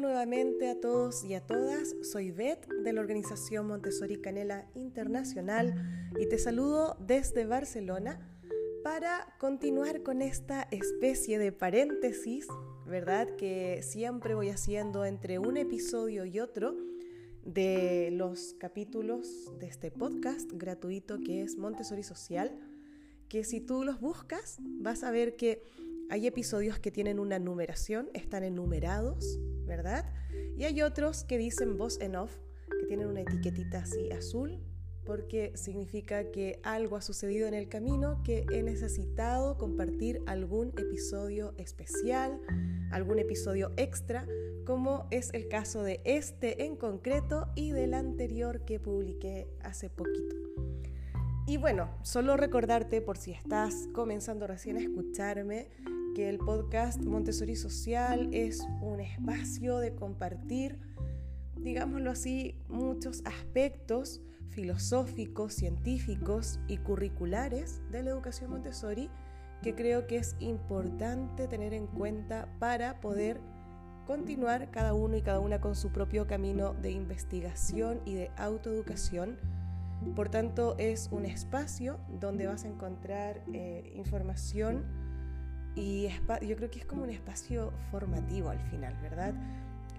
Nuevamente a todos y a todas, soy Beth de la organización Montessori Canela Internacional y te saludo desde Barcelona para continuar con esta especie de paréntesis, ¿verdad? Que siempre voy haciendo entre un episodio y otro de los capítulos de este podcast gratuito que es Montessori Social, que si tú los buscas vas a ver que hay episodios que tienen una numeración, están enumerados, ¿verdad? Y hay otros que dicen voz en off, que tienen una etiquetita así azul, porque significa que algo ha sucedido en el camino, que he necesitado compartir algún episodio especial, algún episodio extra, como es el caso de este en concreto y del anterior que publiqué hace poquito. Y bueno, solo recordarte por si estás comenzando recién a escucharme, que el podcast Montessori Social es un espacio de compartir, digámoslo así, muchos aspectos filosóficos, científicos y curriculares de la educación Montessori que creo que es importante tener en cuenta para poder continuar cada uno y cada una con su propio camino de investigación y de autoeducación. Por tanto, es un espacio donde vas a encontrar eh, información y yo creo que es como un espacio formativo al final, ¿verdad?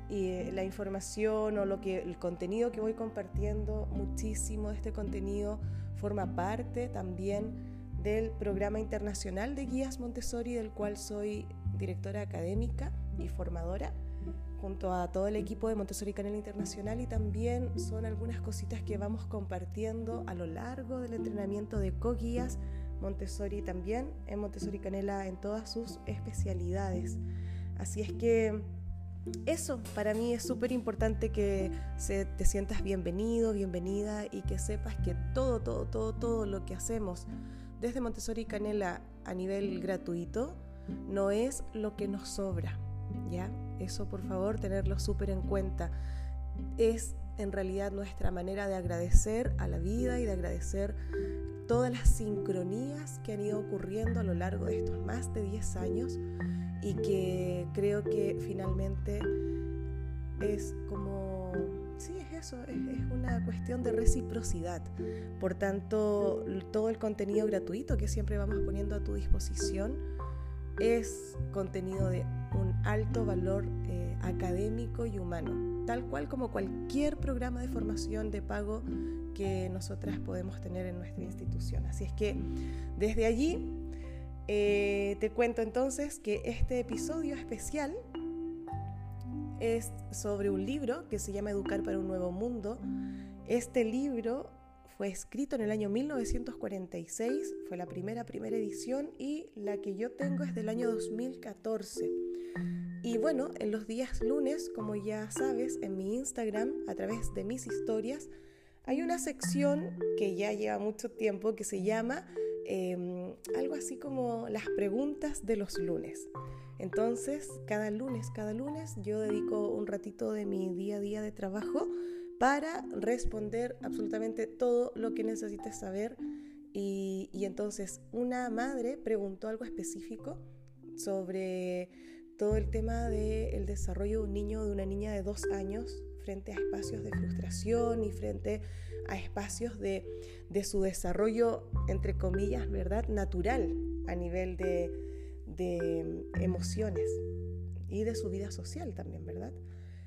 Y la información o lo que, el contenido que voy compartiendo, muchísimo de este contenido forma parte también del programa internacional de guías Montessori, del cual soy directora académica y formadora, junto a todo el equipo de Montessori Canela Internacional y también son algunas cositas que vamos compartiendo a lo largo del entrenamiento de co-guías Montessori también, en Montessori Canela en todas sus especialidades. Así es que eso para mí es súper importante que se, te sientas bienvenido, bienvenida y que sepas que todo, todo, todo, todo lo que hacemos desde Montessori Canela a nivel gratuito no es lo que nos sobra, ¿ya? Eso por favor tenerlo súper en cuenta. Es en realidad nuestra manera de agradecer a la vida y de agradecer todas las sincronías que han ido ocurriendo a lo largo de estos más de 10 años y que creo que finalmente es como, sí, es eso, es, una cuestión de reciprocidad. Por tanto, todo el contenido gratuito que siempre vamos poniendo a tu disposición es contenido de un alto valor eh, académico y humano, tal cual como cualquier programa de formación de pago que nosotras podemos tener en nuestra institución. Así es que desde allí eh, te cuento entonces que este episodio especial es sobre un libro que se llama Educar para un Nuevo Mundo. Este libro fue escrito en el año 1946, fue la primera, primera edición y la que yo tengo es del año 2014. Y bueno, en los días lunes, como ya sabes, en mi Instagram, a través de mis historias, hay una sección que ya lleva mucho tiempo que se llama em, algo así como las preguntas de los lunes. Entonces, cada lunes, cada lunes yo dedico un ratito de mi día a día de trabajo para responder absolutamente todo lo que necesites saber. Y, y entonces una madre preguntó algo específico sobre todo el tema del desarrollo de un niño de una niña de dos años frente a espacios de frustración y frente a espacios de, su desarrollo, entre comillas, ¿verdad? Natural a nivel de, de emociones y de su vida social también, ¿verdad?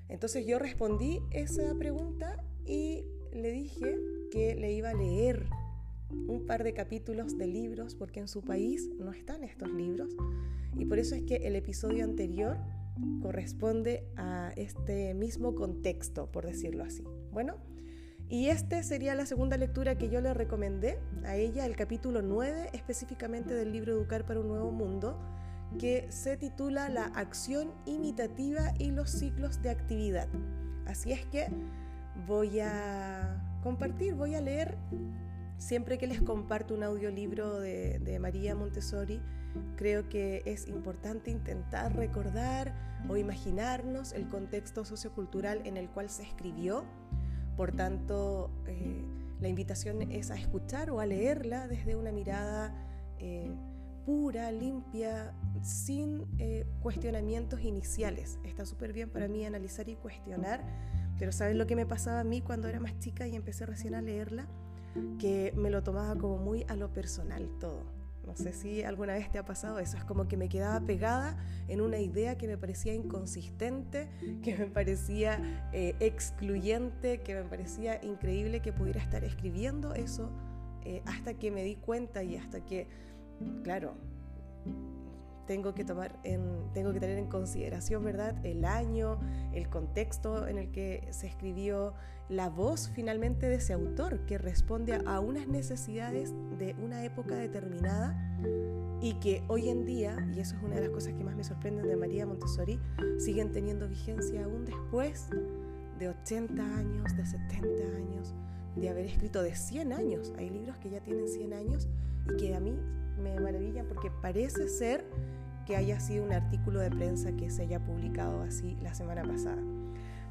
Entonces yo respondí esa pregunta y le dije que le iba a leer un par de capítulos de libros porque en su país no están estos libros y por eso es que el episodio anterior corresponde a este mismo contexto, por decirlo así. Bueno, y este sería la segunda lectura que yo le recomendé a ella, el capítulo 9 específicamente del libro Educar para un Nuevo Mundo, que se titula La acción imitativa y los ciclos de actividad. Así es que voy a compartir, voy a leer siempre que les comparto un audiolibro de, de María Montessori Creo que es importante intentar recordar o imaginarnos el contexto sociocultural en el cual se escribió. Por tanto, eh, la invitación es a escuchar o a leerla desde una mirada eh, pura, limpia, sin eh, cuestionamientos iniciales. Está súper bien para mí analizar y cuestionar, pero ¿sabes lo que me pasaba a mí cuando era más chica y empecé recién a leerla? Que me lo tomaba como muy a lo personal todo. No sé si alguna vez te ha pasado eso, es como que me quedaba pegada en una idea que me parecía inconsistente, que me parecía eh, excluyente, que me parecía increíble que pudiera estar escribiendo eso eh, hasta que me di cuenta y hasta que, claro, tengo que tomar en, tengo que tener en consideración, ¿verdad? El año, el contexto en el que se escribió, la voz finalmente de ese autor que responde a unas necesidades de una época determinada y que hoy en día, y eso es una de las cosas que más me sorprenden de María Montessori, siguen teniendo vigencia aún después de 80 años, de 70 años, de haber escrito de 100 años. Hay libros que ya tienen 100 años y que a mí me maravillan porque parece ser que haya sido un artículo de prensa que se haya publicado así la semana pasada.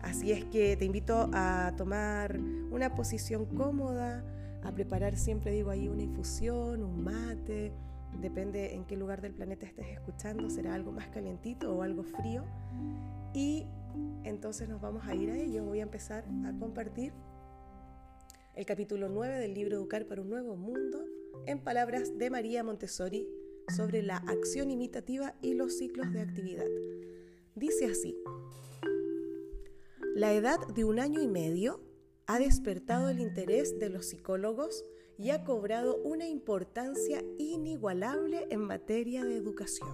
Así es que te invito a tomar una posición cómoda, a preparar siempre digo ahí una infusión, un mate, depende en qué lugar del planeta estés escuchando, será algo más calientito o algo frío. Y entonces nos vamos a ir a ello. Voy a empezar a compartir el capítulo 9 del libro Educar para un Nuevo Mundo en palabras de María Montessori sobre la acción imitativa y los ciclos de actividad. Dice así, la edad de un año y medio ha despertado el interés de los psicólogos y ha cobrado una importancia inigualable en materia de educación.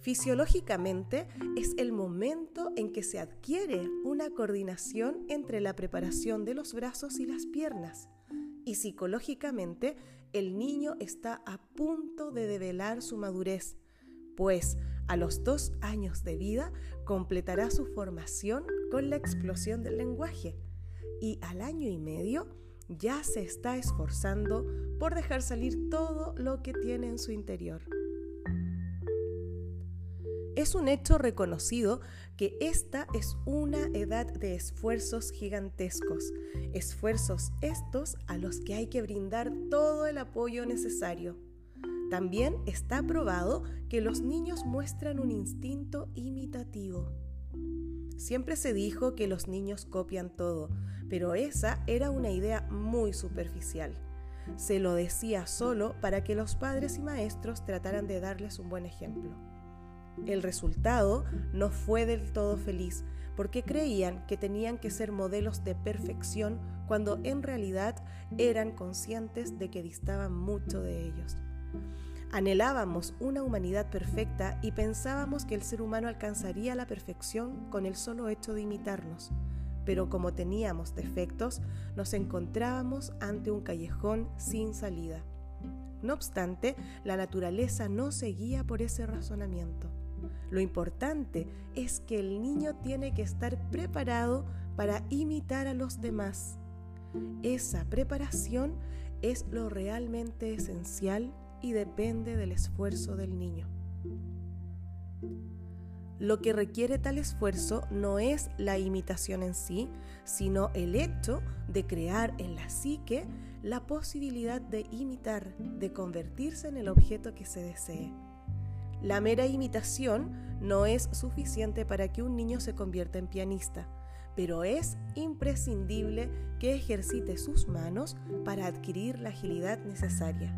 Fisiológicamente es el momento en que se adquiere una coordinación entre la preparación de los brazos y las piernas y psicológicamente el niño está a punto de develar su madurez, pues a los dos años de vida completará su formación con la explosión del lenguaje y al año y medio ya se está esforzando por dejar salir todo lo que tiene en su interior. Es un hecho reconocido que esta es una edad de esfuerzos gigantescos, esfuerzos estos a los que hay que brindar todo el apoyo necesario. También está probado que los niños muestran un instinto imitativo. Siempre se dijo que los niños copian todo, pero esa era una idea muy superficial. Se lo decía solo para que los padres y maestros trataran de darles un buen ejemplo. El resultado no fue del todo feliz, porque creían que tenían que ser modelos de perfección cuando en realidad eran conscientes de que distaban mucho de ellos. Anhelábamos una humanidad perfecta y pensábamos que el ser humano alcanzaría la perfección con el solo hecho de imitarnos, pero como teníamos defectos, nos encontrábamos ante un callejón sin salida. No obstante, la naturaleza no seguía por ese razonamiento. Lo importante es que el niño tiene que estar preparado para imitar a los demás. Esa preparación es lo realmente esencial y depende del esfuerzo del niño. Lo que requiere tal esfuerzo no es la imitación en sí, sino el hecho de crear en la psique la posibilidad de imitar, de convertirse en el objeto que se desee. La mera imitación no es suficiente para que un niño se convierta en pianista, pero es imprescindible que ejercite sus manos para adquirir la agilidad necesaria.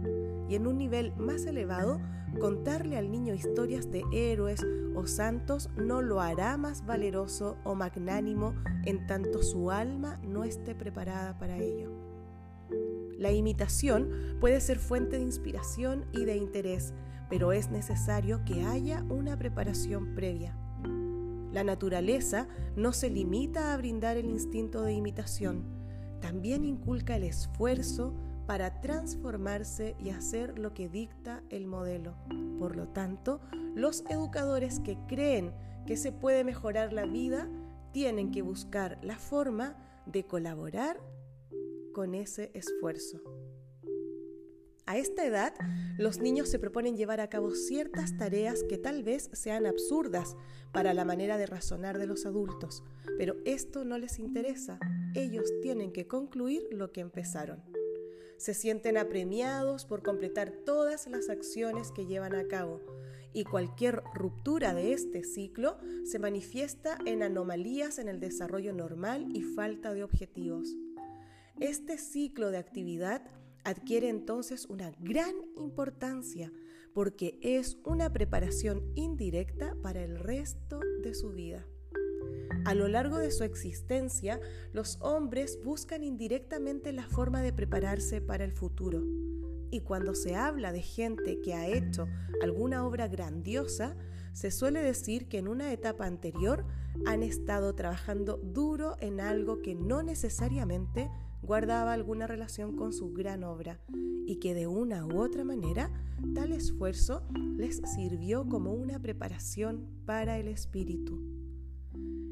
Y en un nivel más elevado, contarle al niño historias de héroes o santos no lo hará más valeroso o magnánimo en tanto su alma no esté preparada para ello. La imitación puede ser fuente de inspiración y de interés, pero es necesario que haya una preparación previa. La naturaleza no se limita a brindar el instinto de imitación, también inculca el esfuerzo para transformarse y hacer lo que dicta el modelo. Por lo tanto, los educadores que creen que se puede mejorar la vida tienen que buscar la forma de colaborar con ese esfuerzo. A esta edad, los niños se proponen llevar a cabo ciertas tareas que tal vez sean absurdas para la manera de razonar de los adultos, pero esto no les interesa. Ellos tienen que concluir lo que empezaron. Se sienten apremiados por completar todas las acciones que llevan a cabo y cualquier ruptura de este ciclo se manifiesta en anomalías en el desarrollo normal y falta de objetivos. Este ciclo de actividad adquiere entonces una gran importancia porque es una preparación indirecta para el resto de su vida. A lo largo de su existencia, los hombres buscan indirectamente la forma de prepararse para el futuro. Y cuando se habla de gente que ha hecho alguna obra grandiosa, se suele decir que en una etapa anterior han estado trabajando duro en algo que no necesariamente guardaba alguna relación con su gran obra y que de una u otra manera tal esfuerzo les sirvió como una preparación para el espíritu.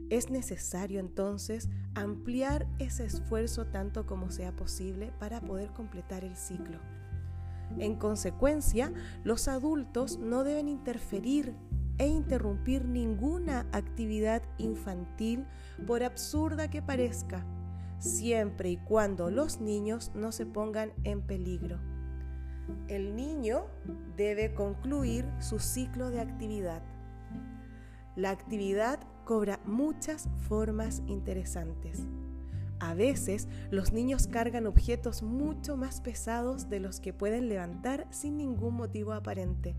Es necesario entonces ampliar ese esfuerzo tanto como sea posible para poder completar el ciclo. En consecuencia, los adultos no deben interferir e interrumpir ninguna actividad infantil por absurda que parezca, siempre y cuando los niños no se pongan en peligro. El niño debe concluir su ciclo de actividad. La actividad cobra muchas formas interesantes. A veces los niños cargan objetos mucho más pesados de los que pueden levantar sin ningún motivo aparente.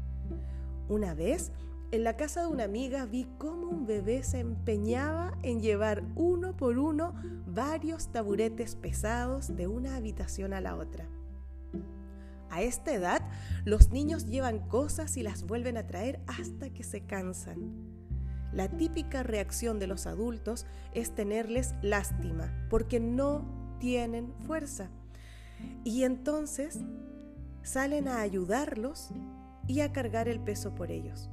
Una vez en la casa de una amiga vi cómo un bebé se empeñaba en llevar uno por uno varios taburetes pesados de una habitación a la otra. A esta edad, los niños llevan cosas y las vuelven a traer hasta que se cansan. La típica reacción de los adultos es tenerles lástima porque no tienen fuerza. Y entonces salen a ayudarlos y a cargar el peso por ellos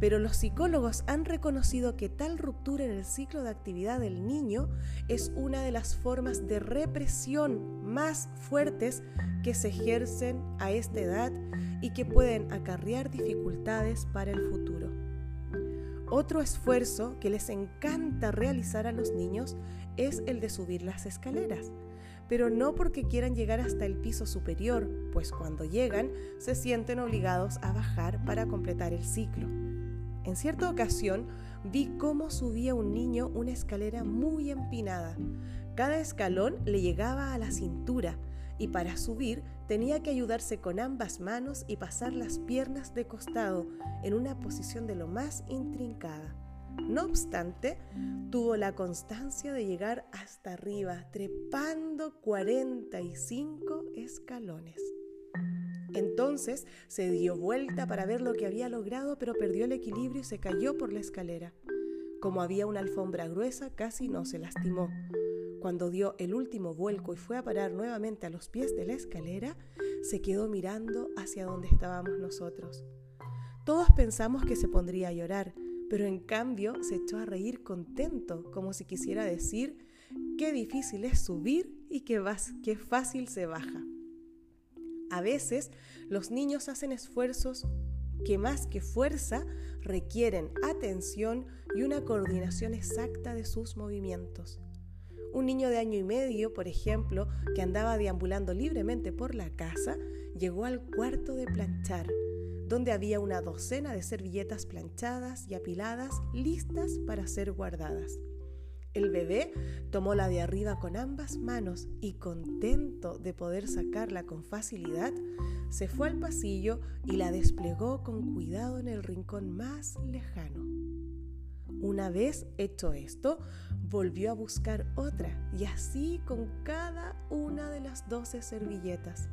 pero los psicólogos han reconocido que tal ruptura en el ciclo de actividad del niño es una de las formas de represión más fuertes que se ejercen a esta edad y que pueden acarrear dificultades para el futuro. Otro esfuerzo que les encanta realizar a los niños es el de subir las escaleras, pero no porque quieran llegar hasta el piso superior, pues cuando llegan se sienten obligados a bajar para completar el ciclo. En cierta ocasión vi cómo subía un niño una escalera muy empinada. Cada escalón le llegaba a la cintura y para subir tenía que ayudarse con ambas manos y pasar las piernas de costado en una posición de lo más intrincada. No obstante, tuvo la constancia de llegar hasta arriba, trepando 45 escalones. Entonces se dio vuelta para ver lo que había logrado, pero perdió el equilibrio y se cayó por la escalera. Como había una alfombra gruesa, casi no se lastimó. Cuando dio el último vuelco y fue a parar nuevamente a los pies de la escalera, se quedó mirando hacia donde estábamos nosotros. Todos pensamos que se pondría a llorar, pero en cambio se echó a reír contento, como si quisiera decir qué difícil es subir y qué, qué fácil se baja. A veces los niños hacen esfuerzos que más que fuerza requieren atención y una coordinación exacta de sus movimientos. Un niño de año y medio, por ejemplo, que andaba deambulando libremente por la casa, llegó al cuarto de planchar, donde había una docena de servilletas planchadas y apiladas listas para ser guardadas. El bebé tomó la de arriba con ambas manos y contento de poder sacarla con facilidad, se fue al pasillo y la desplegó con cuidado en el rincón más lejano. Una vez hecho esto, volvió a buscar otra y así con cada una de las doce servilletas.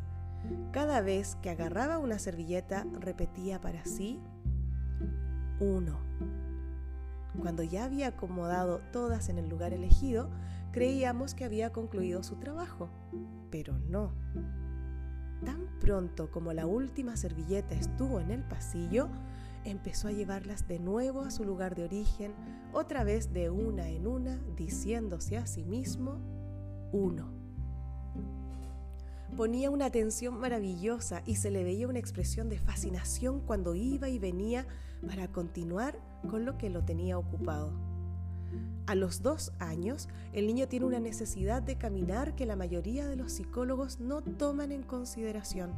Cada vez que agarraba una servilleta repetía para sí, uno cuando ya había acomodado todas en el lugar elegido, creíamos que había concluido su trabajo, pero no. Tan pronto como la última servilleta estuvo en el pasillo, empezó a llevarlas de nuevo a su lugar de origen, otra vez de una en una, diciéndose a sí mismo, uno. Ponía una atención maravillosa y se le veía una expresión de fascinación cuando iba y venía para continuar con lo que lo tenía ocupado. A los dos años, el niño tiene una necesidad de caminar que la mayoría de los psicólogos no toman en consideración.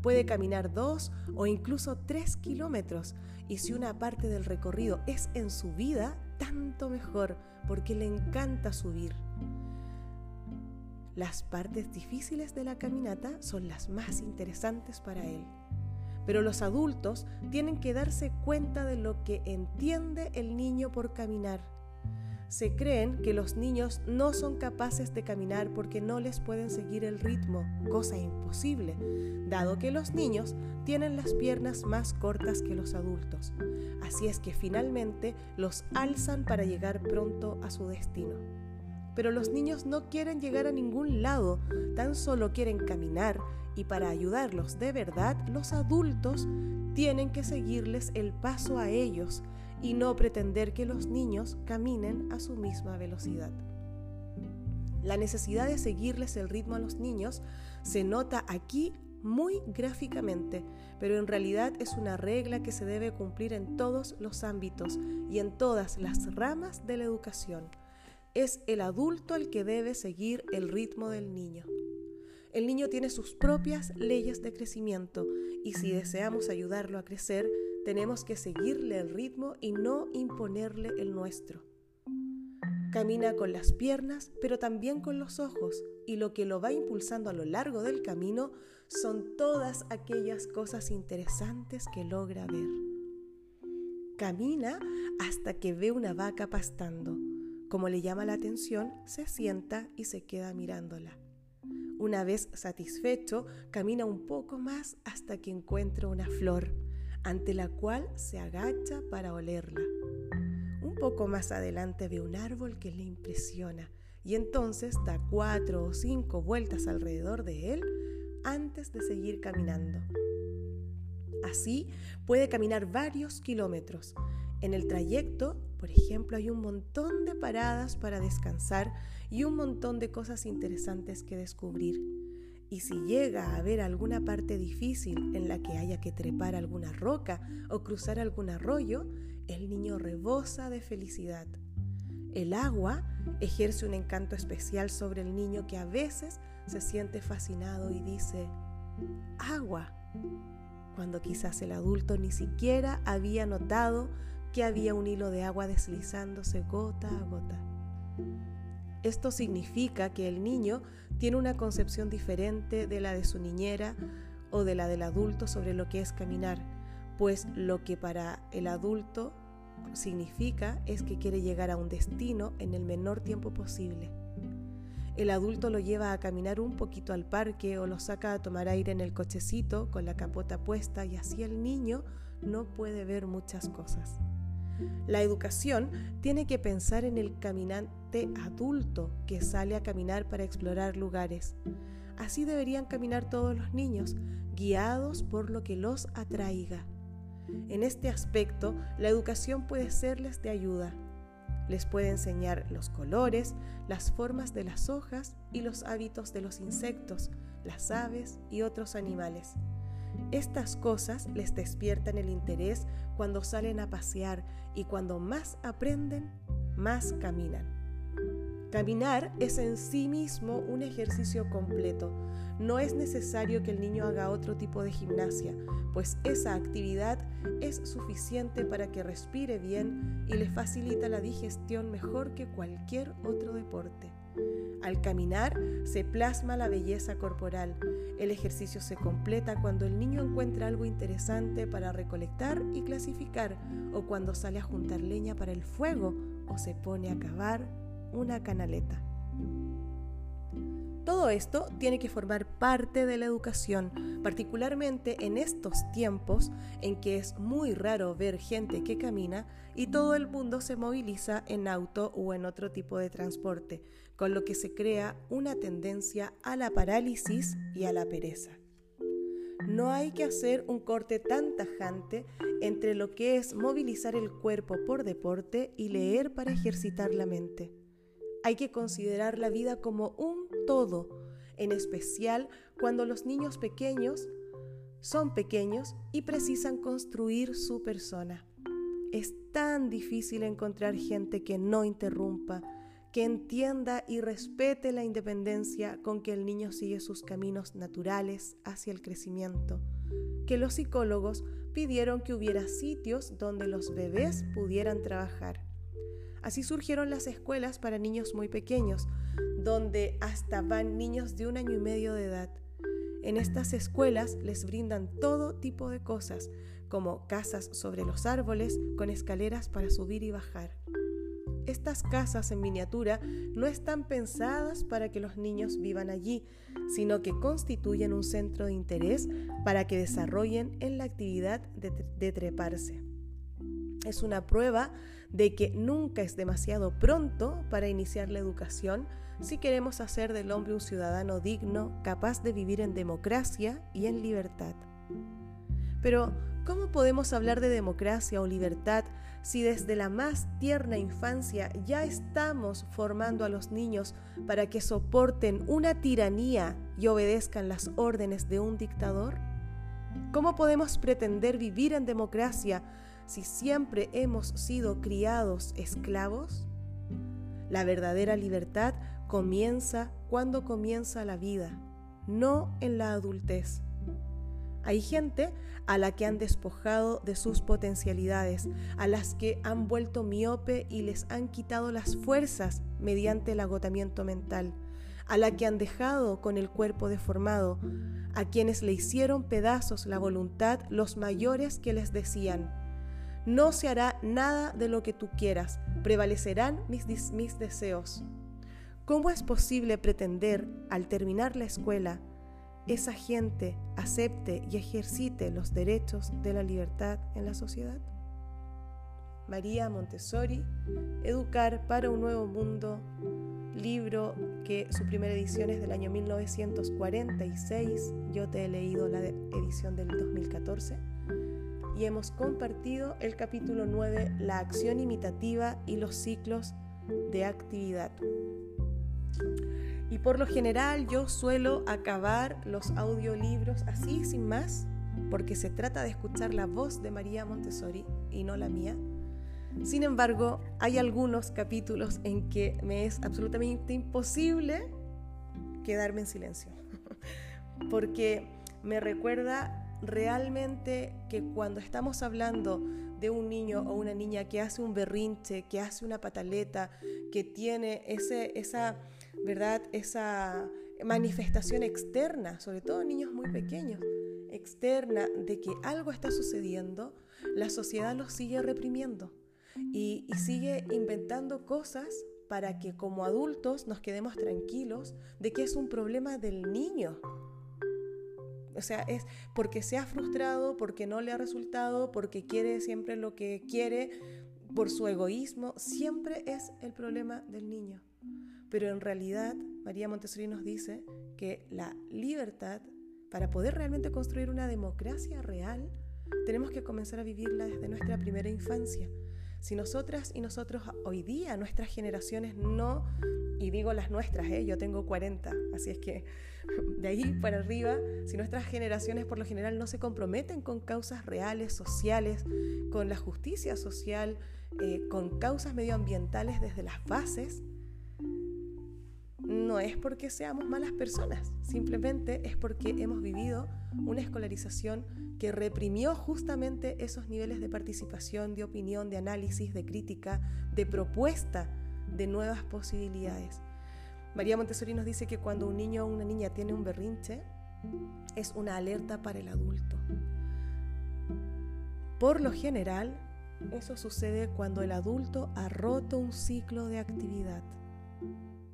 Puede caminar dos o incluso tres kilómetros y si una parte del recorrido es en subida, tanto mejor, porque le encanta subir. Las partes difíciles de la caminata son las más interesantes para él. Pero los adultos tienen que darse cuenta de lo que entiende el niño por caminar. Se creen que los niños no son capaces de caminar porque no les pueden seguir el ritmo, cosa imposible, dado que los niños tienen las piernas más cortas que los adultos. Así es que finalmente los alzan para llegar pronto a su destino. Pero los niños no quieren llegar a ningún lado, tan solo quieren caminar y para ayudarlos de verdad los adultos tienen que seguirles el paso a ellos y no pretender que los niños caminen a su misma velocidad. La necesidad de seguirles el ritmo a los niños se nota aquí muy gráficamente, pero en realidad es una regla que se debe cumplir en todos los ámbitos y en todas las ramas de la educación es el adulto el que debe seguir el ritmo del niño. El niño tiene sus propias leyes de crecimiento y si deseamos ayudarlo a crecer, tenemos que seguirle el ritmo y no imponerle el nuestro. Camina con las piernas, pero también con los ojos, y lo que lo va impulsando a lo largo del camino son todas aquellas cosas interesantes que logra ver. Camina hasta que ve una vaca pastando como le llama la atención, se sienta y se queda mirándola. Una vez satisfecho, camina un poco más hasta que encuentra una flor, ante la cual se agacha para olerla. Un poco más adelante ve un árbol que le impresiona y entonces da cuatro o cinco vueltas alrededor de él antes de seguir caminando. Así puede caminar varios kilómetros. En el trayecto por ejemplo, hay un montón de paradas para descansar y un montón de cosas interesantes que descubrir. Y si llega a haber alguna parte difícil en la que haya que trepar alguna roca o cruzar algún arroyo, el niño rebosa de felicidad. El agua ejerce un encanto especial sobre el niño que a veces se siente fascinado y dice, agua, cuando quizás el adulto ni siquiera había notado que había un hilo de agua deslizándose gota a gota. Esto significa que el niño tiene una concepción diferente de la de su niñera o de la del adulto sobre lo que es caminar, pues lo que para el adulto significa es que quiere llegar a un destino en el menor tiempo posible. El adulto lo lleva a caminar un poquito al parque o lo saca a tomar aire en el cochecito con la capota puesta y así el niño no puede ver muchas cosas. La educación tiene que pensar en el caminante adulto que sale a caminar para explorar lugares. Así deberían caminar todos los niños, guiados por lo que los atraiga. En este aspecto, la educación puede serles de ayuda. Les puede enseñar los colores, las formas de las hojas y los hábitos de los insectos, las aves y otros animales. Estas cosas les despiertan el interés cuando salen a pasear y cuando más aprenden, más caminan. Caminar es en sí mismo un ejercicio completo. No es necesario que el niño haga otro tipo de gimnasia, pues esa actividad es suficiente para que respire bien y le facilita la digestión mejor que cualquier otro deporte. Al caminar se plasma la belleza corporal. El ejercicio se completa cuando el niño encuentra algo interesante para recolectar y clasificar, o cuando sale a juntar leña para el fuego o se pone a cavar una canaleta. Todo esto tiene que formar parte de la educación, particularmente en estos tiempos en que es muy raro ver gente que camina y todo el mundo se moviliza en auto o en otro tipo de transporte, con lo que se crea una tendencia a la parálisis y a la pereza. No hay que hacer un corte tan tajante entre lo que es movilizar el cuerpo por deporte y leer para ejercitar la mente. Hay que considerar la vida como un todo, en especial cuando los niños pequeños son pequeños y precisan construir su persona. es tan difícil encontrar gente que no interrumpa, que entienda y respete la independencia con que el niño sigue sus caminos naturales hacia el crecimiento, que los psicólogos pidieron que hubiera sitios donde los bebés pudieran trabajar. Así surgieron las escuelas para niños muy pequeños, donde hasta van niños de un año y medio de edad. En estas escuelas les brindan todo tipo de cosas, como casas sobre los árboles con escaleras para subir y bajar. Estas casas en miniatura no están pensadas para que los niños vivan allí, sino que constituyen un centro de interés para que desarrollen en la actividad de, treparse. Es una prueba de que nunca es demasiado pronto para iniciar la educación si queremos hacer del hombre un ciudadano digno, capaz de vivir en democracia y en libertad. Pero, ¿cómo podemos hablar de democracia o libertad si desde la más tierna infancia ya estamos formando a los niños para que soporten una tiranía y obedezcan las órdenes de un dictador? ¿Cómo podemos pretender vivir en democracia si siempre hemos sido criados esclavos? La verdadera libertad comienza cuando comienza la vida, no en la adultez. Hay gente a la que han despojado de sus potencialidades, a las que han vuelto miope y les han quitado las fuerzas mediante el agotamiento mental, a la que han dejado con el cuerpo deformado, a quienes le hicieron pedazos la voluntad los mayores que les decían, no se hará nada de lo que tú quieras, prevalecerán mis, mis deseos. ¿Cómo es posible pretender, al terminar la escuela, esa gente acepte y ejercite los derechos de la libertad en la sociedad? María Montessori, Educar para un Nuevo Mundo, libro que su primera edición es del año 1946, yo te he leído la edición del 2014, y hemos compartido el capítulo 9, la acción imitativa y los ciclos de actividad. Y por lo general yo suelo acabar los audiolibros así, sin más, porque se trata de escuchar la voz de María Montessori y no la mía. Sin embargo, hay algunos capítulos en que me es absolutamente imposible quedarme en silencio, porque me recuerda realmente que cuando estamos hablando de un niño o una niña que hace un berrinche, que hace una pataleta, que tiene ese, esa ¿verdad? Esa manifestación externa, sobre todo niños muy pequeños, externa de que algo está sucediendo, la sociedad lo sigue reprimiendo y, sigue inventando cosas para que como adultos nos quedemos tranquilos de que es un problema del niño. O sea, es porque se ha frustrado, porque no le ha resultado, porque quiere siempre lo que quiere, por su egoísmo, siempre es el problema del niño. Pero en realidad, María Montessori nos dice que la libertad, para poder realmente construir una democracia real, tenemos que comenzar a vivirla desde nuestra primera infancia. Si nosotras y nosotros hoy día, nuestras generaciones no, y digo las nuestras, ¿eh? yo tengo 40, así es que de ahí para arriba, si nuestras generaciones por lo general no se comprometen con causas reales, sociales, con la justicia social, eh, con causas medioambientales desde las bases, no es porque seamos malas personas, simplemente es porque hemos vivido una escolarización que reprimió justamente esos niveles de participación, de opinión, de análisis, de crítica, de propuesta de nuevas posibilidades. María Montessori nos dice que cuando un niño o una niña tiene un berrinche, es una alerta para el adulto. Por lo general, eso sucede cuando el adulto ha roto un ciclo de actividad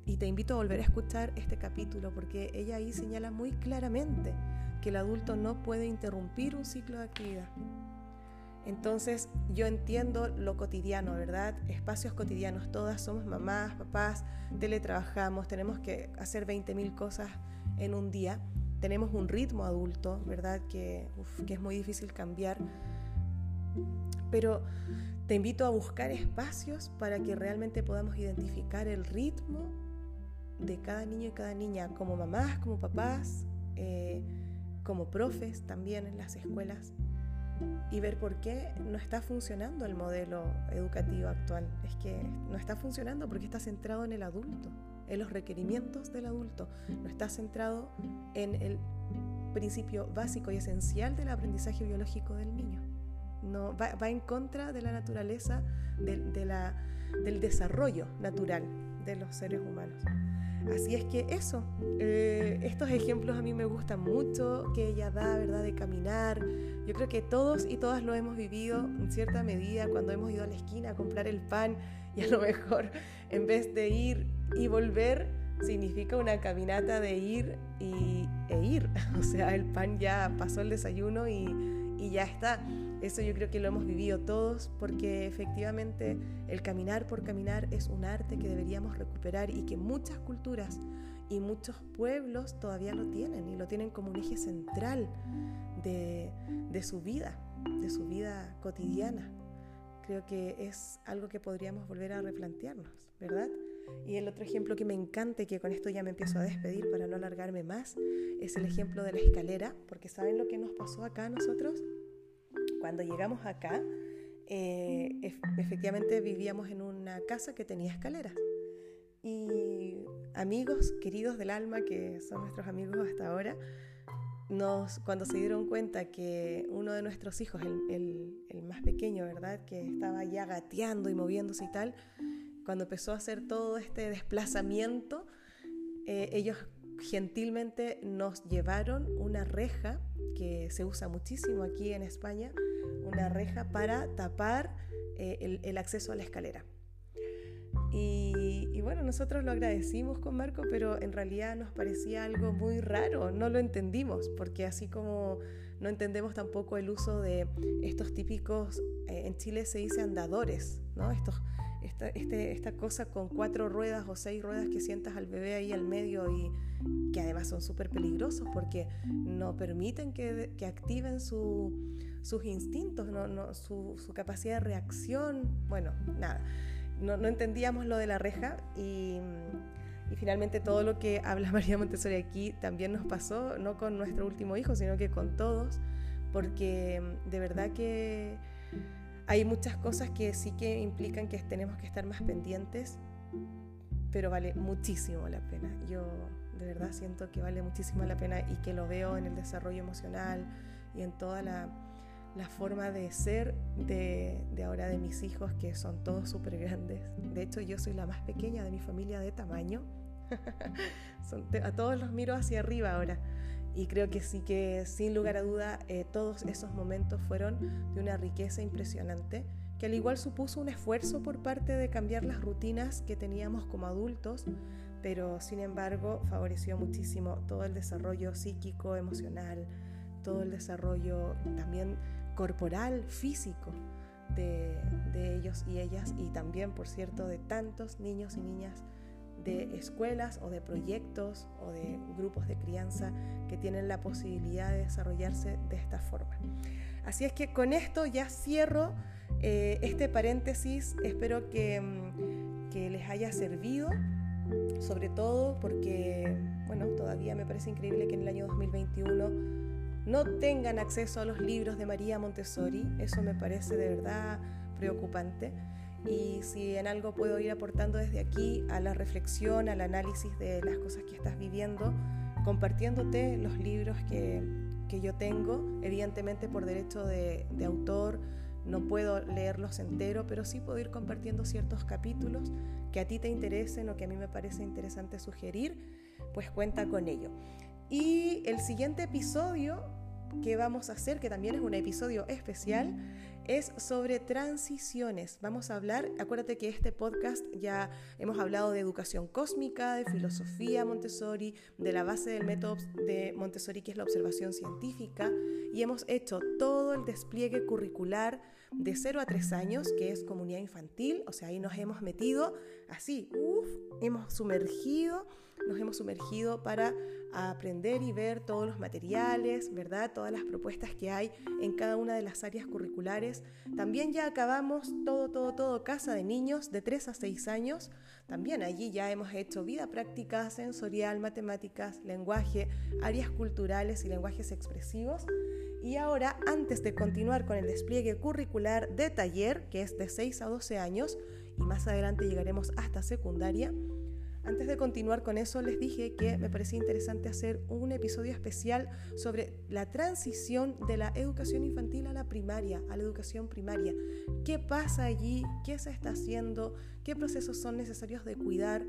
y te invito a volver a escuchar este capítulo porque ella ahí señala muy claramente que el adulto no puede interrumpir un ciclo de actividad. Entonces yo entiendo lo cotidiano, ¿verdad? Espacios cotidianos, todas somos mamás, papás, teletrabajamos, tenemos que hacer 20.000 cosas en un día, tenemos un ritmo adulto, ¿verdad? Que, que es muy difícil cambiar. Pero te invito a buscar espacios para que realmente podamos identificar el ritmo de cada niño y cada niña, como mamás, como papás, eh, como profes también en las escuelas, y ver por qué no está funcionando el modelo educativo actual. Es que no está funcionando porque está centrado en el adulto, en los requerimientos del adulto, no está centrado en el principio básico y esencial del aprendizaje biológico del niño. No, va, en contra de la naturaleza, de, del desarrollo natural de los seres humanos. Así es que eso, eh, estos ejemplos a mí me gustan mucho, que ella da, ¿verdad?, de caminar. Yo creo que todos y todas lo hemos vivido en cierta medida cuando hemos ido a la esquina a comprar el pan y a lo mejor en vez de ir y volver, significa una caminata de ir y, e ir. O sea, el pan ya pasó el desayuno y, y ya está. Eso yo creo que lo hemos vivido todos porque efectivamente el caminar por caminar es un arte que deberíamos recuperar y que muchas culturas y muchos pueblos todavía lo tienen y lo tienen como un eje central de, de su vida, de su vida cotidiana. Creo que es algo que podríamos volver a replantearnos, ¿verdad? Y el otro ejemplo que me encanta y que con esto ya me empiezo a despedir para no alargarme más es el ejemplo de la escalera, porque ¿saben lo que nos pasó acá nosotros? cuando llegamos acá, eh, efectivamente vivíamos en una casa que tenía escaleras. Y amigos queridos del alma, que son nuestros amigos hasta ahora, cuando se dieron cuenta que uno de nuestros hijos, el, el, más pequeño, ¿verdad? Que estaba ya gateando y moviéndose y tal, cuando empezó a hacer todo este desplazamiento, eh, ellos gentilmente nos llevaron una reja que se usa muchísimo aquí en España, una reja para tapar eh, el, acceso a la escalera. Y, bueno, nosotros lo agradecimos con Marco, pero en realidad nos parecía algo muy raro, no lo entendimos, porque así como no entendemos tampoco el uso de estos típicos, eh, en Chile se dice andadores, ¿no? Estos, esta, este, esta cosa con cuatro ruedas o seis ruedas que sientas al bebé ahí al medio y que además son súper peligrosos porque no permiten que, que activen su, sus instintos, no, no, su, su, capacidad de reacción. Bueno, nada, no, no entendíamos lo de la reja y, y, finalmente todo lo que habla María Montessori aquí también nos pasó, no con nuestro último hijo, sino que con todos, porque de verdad que hay muchas cosas que sí que implican que tenemos que estar más pendientes, pero vale muchísimo la pena. Yo de verdad siento que vale muchísimo la pena y que lo veo en el desarrollo emocional y en toda la, la forma de ser de, de, ahora de mis hijos, que son todos súper grandes. De hecho, yo soy la más pequeña de mi familia de tamaño. a todos los miro hacia arriba ahora. Y creo que sí que sin lugar a duda eh, todos esos momentos fueron de una riqueza impresionante, que al igual supuso un esfuerzo por parte de cambiar las rutinas que teníamos como adultos, pero sin embargo favoreció muchísimo todo el desarrollo psíquico, emocional, todo el desarrollo también corporal, físico de, de ellos y ellas, y también, por cierto, de tantos niños y niñas de escuelas o de proyectos o de grupos de crianza que tienen la posibilidad de desarrollarse de esta forma. Así es que con esto ya cierro eh, este paréntesis, espero que, mm, que les haya servido, sobre todo porque, bueno, todavía me parece increíble que en el año 2021 no tengan acceso a los libros de María Montessori, eso me parece de verdad preocupante y si en algo puedo ir aportando desde aquí a la reflexión, al análisis de las cosas que estás viviendo, compartiéndote los libros que, que yo tengo, evidentemente por derecho de, de autor, no puedo leerlos entero, pero sí puedo ir compartiendo ciertos capítulos que a ti te interesen o que a mí me parece interesante sugerir, pues cuenta con ello. Y el siguiente episodio que vamos a hacer, que también es un episodio especial, es sobre transiciones. Vamos a hablar, acuérdate que este podcast ya hemos hablado de educación cósmica, de filosofía Montessori, de la base del método de Montessori que es la observación científica y hemos hecho todo el despliegue curricular de 0 a 3 años, que es comunidad infantil, o sea, ahí nos hemos metido así, uff, hemos sumergido nos hemos sumergido para aprender y ver todos los materiales, ¿verdad? Todas las propuestas que hay en cada una de las áreas curriculares. También ya acabamos todo, todo, todo, casa de niños de 3 a 6 años. También allí ya hemos hecho vida práctica, sensorial, matemáticas, lenguaje, áreas culturales y lenguajes expresivos. Y ahora, antes de continuar con el despliegue curricular de taller, que es de 6 a 12 años, y más adelante llegaremos hasta secundaria, antes de continuar con eso, les dije que me parecía interesante hacer un episodio especial sobre la transición de la educación infantil a la primaria, a la educación primaria. ¿Qué pasa allí? ¿Qué se está haciendo? ¿Qué procesos son necesarios de cuidar?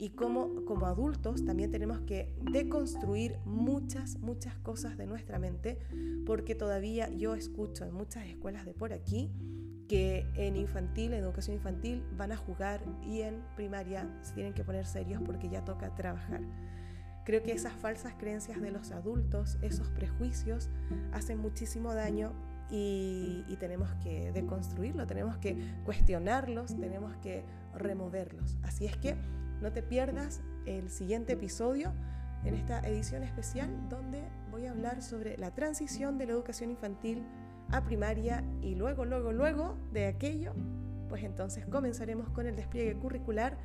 y cómo como adultos también tenemos que deconstruir muchas, muchas cosas de nuestra mente, porque todavía yo escucho en muchas escuelas de por aquí que en infantil, en educación infantil, van a jugar y en primaria se tienen que poner serios porque ya toca trabajar. Creo que esas falsas creencias de los adultos, esos prejuicios, hacen muchísimo daño y, y, tenemos que deconstruirlo, tenemos que cuestionarlos, tenemos que removerlos. Así es que no te pierdas el siguiente episodio en esta edición especial donde voy a hablar sobre la transición de la educación infantil a primaria y luego, luego, luego de aquello, pues entonces comenzaremos con el despliegue curricular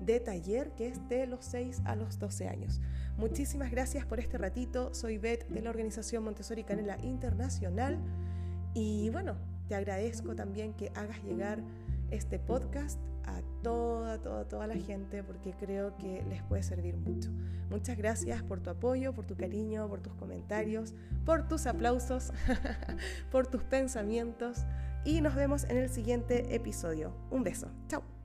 de taller que es de los 6 a los 12 años. Muchísimas gracias por este ratito. Soy Beth de la organización Montessori Canela Internacional y bueno, te agradezco también que hagas llegar este podcast a toda, toda, toda la gente porque creo que les puede servir mucho. Muchas gracias por tu apoyo, por tu cariño, por tus comentarios, por tus aplausos, por tus pensamientos y nos vemos en el siguiente episodio. Un beso. Chao.